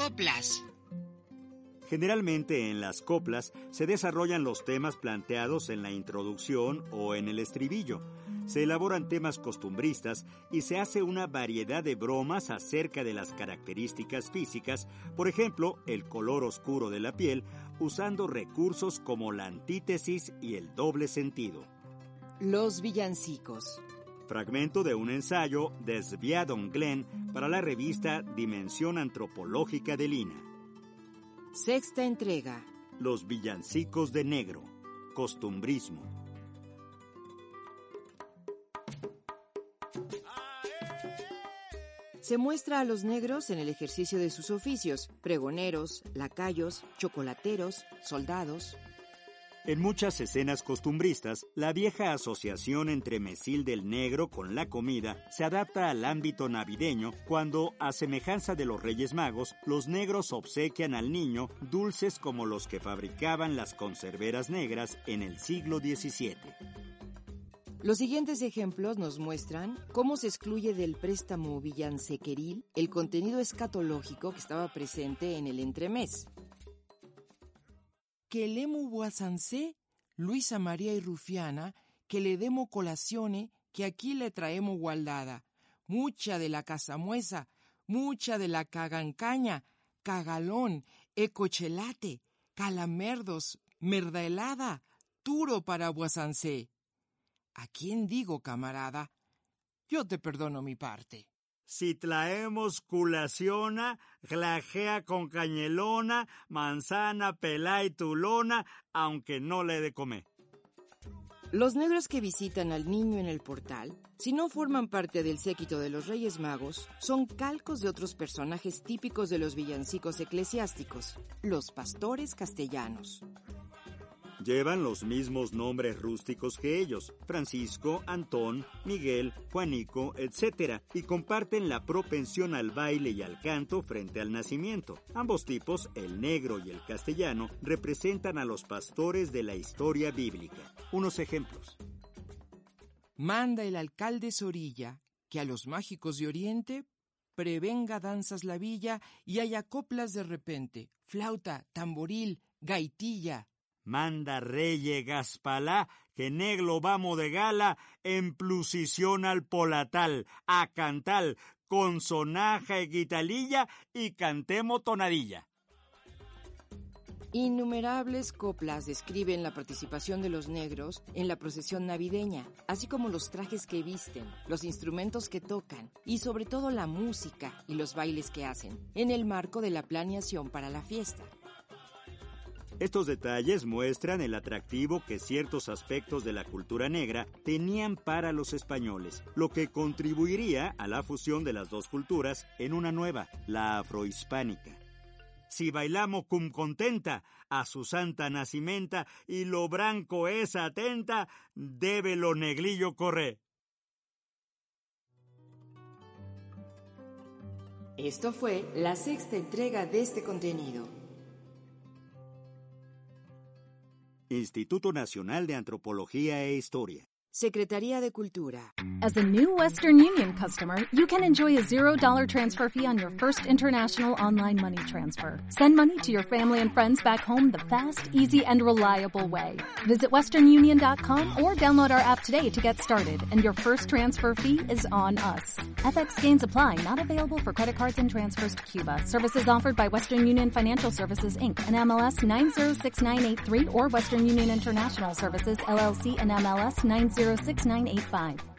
Coplas. Generalmente en las coplas se desarrollan los temas planteados en la introducción o en el estribillo. Se elaboran temas costumbristas y se hace una variedad de bromas acerca de las características físicas, por ejemplo, el color oscuro de la piel, usando recursos como la antítesis y el doble sentido. Los villancicos. Fragmento de un ensayo de Sviadon Glenn para la revista Dimensión Antropológica de Lina. Sexta entrega. Los villancicos de negro. Costumbrismo. Se muestra a los negros en el ejercicio de sus oficios, pregoneros, lacayos, chocolateros, soldados. En muchas escenas costumbristas, la vieja asociación entre mesil del negro con la comida se adapta al ámbito navideño cuando, a semejanza de los Reyes Magos, los negros obsequian al niño dulces como los que fabricaban las conserveras negras en el siglo XVII. Los siguientes ejemplos nos muestran cómo se excluye del préstamo villancequeril el contenido escatológico que estaba presente en el entremés que lemu boasancé, Luisa María y Rufiana, que le demo colacione, que aquí le traemos gualdada, mucha de la casamuesa, mucha de la cagancaña, cagalón, ecochelate, calamerdos, merda helada, turo para boasancé. ¿A quién digo, camarada? Yo te perdono mi parte si traemos culaciona, glajea con cañelona, manzana, pelá y tulona, aunque no le de comer. Los negros que visitan al niño en el portal, si no forman parte del séquito de los Reyes Magos, son calcos de otros personajes típicos de los villancicos eclesiásticos, los pastores castellanos. Llevan los mismos nombres rústicos que ellos, Francisco, Antón, Miguel, Juanico, etc., y comparten la propensión al baile y al canto frente al nacimiento. Ambos tipos, el negro y el castellano, representan a los pastores de la historia bíblica. Unos ejemplos. Manda el alcalde Sorilla que a los mágicos de Oriente prevenga danzas la villa y haya coplas de repente, flauta, tamboril, gaitilla, Manda reye Gaspalá, que negro vamos de gala, en plusición al polatal, a cantal, con sonaja y guitalilla, y cantemos tonadilla. Innumerables coplas describen la participación de los negros en la procesión navideña, así como los trajes que visten, los instrumentos que tocan y sobre todo la música y los bailes que hacen, en el marco de la planeación para la fiesta. Estos detalles muestran el atractivo que ciertos aspectos de la cultura negra tenían para los españoles, lo que contribuiría a la fusión de las dos culturas en una nueva, la afrohispánica. Si bailamos cum contenta a su santa nacimenta y lo branco es atenta, debe lo neglillo correr. Esto fue la sexta entrega de este contenido. Instituto Nacional de Antropología e Historia. Secretaría de Cultura. As a new Western Union customer, you can enjoy a $0 transfer fee on your first international online money transfer. Send money to your family and friends back home the fast, easy, and reliable way. Visit westernunion.com or download our app today to get started, and your first transfer fee is on us. FX gains apply, not available for credit cards and transfers to Cuba. Services offered by Western Union Financial Services Inc. and MLS 906983 or Western Union International Services LLC and MLS 906985.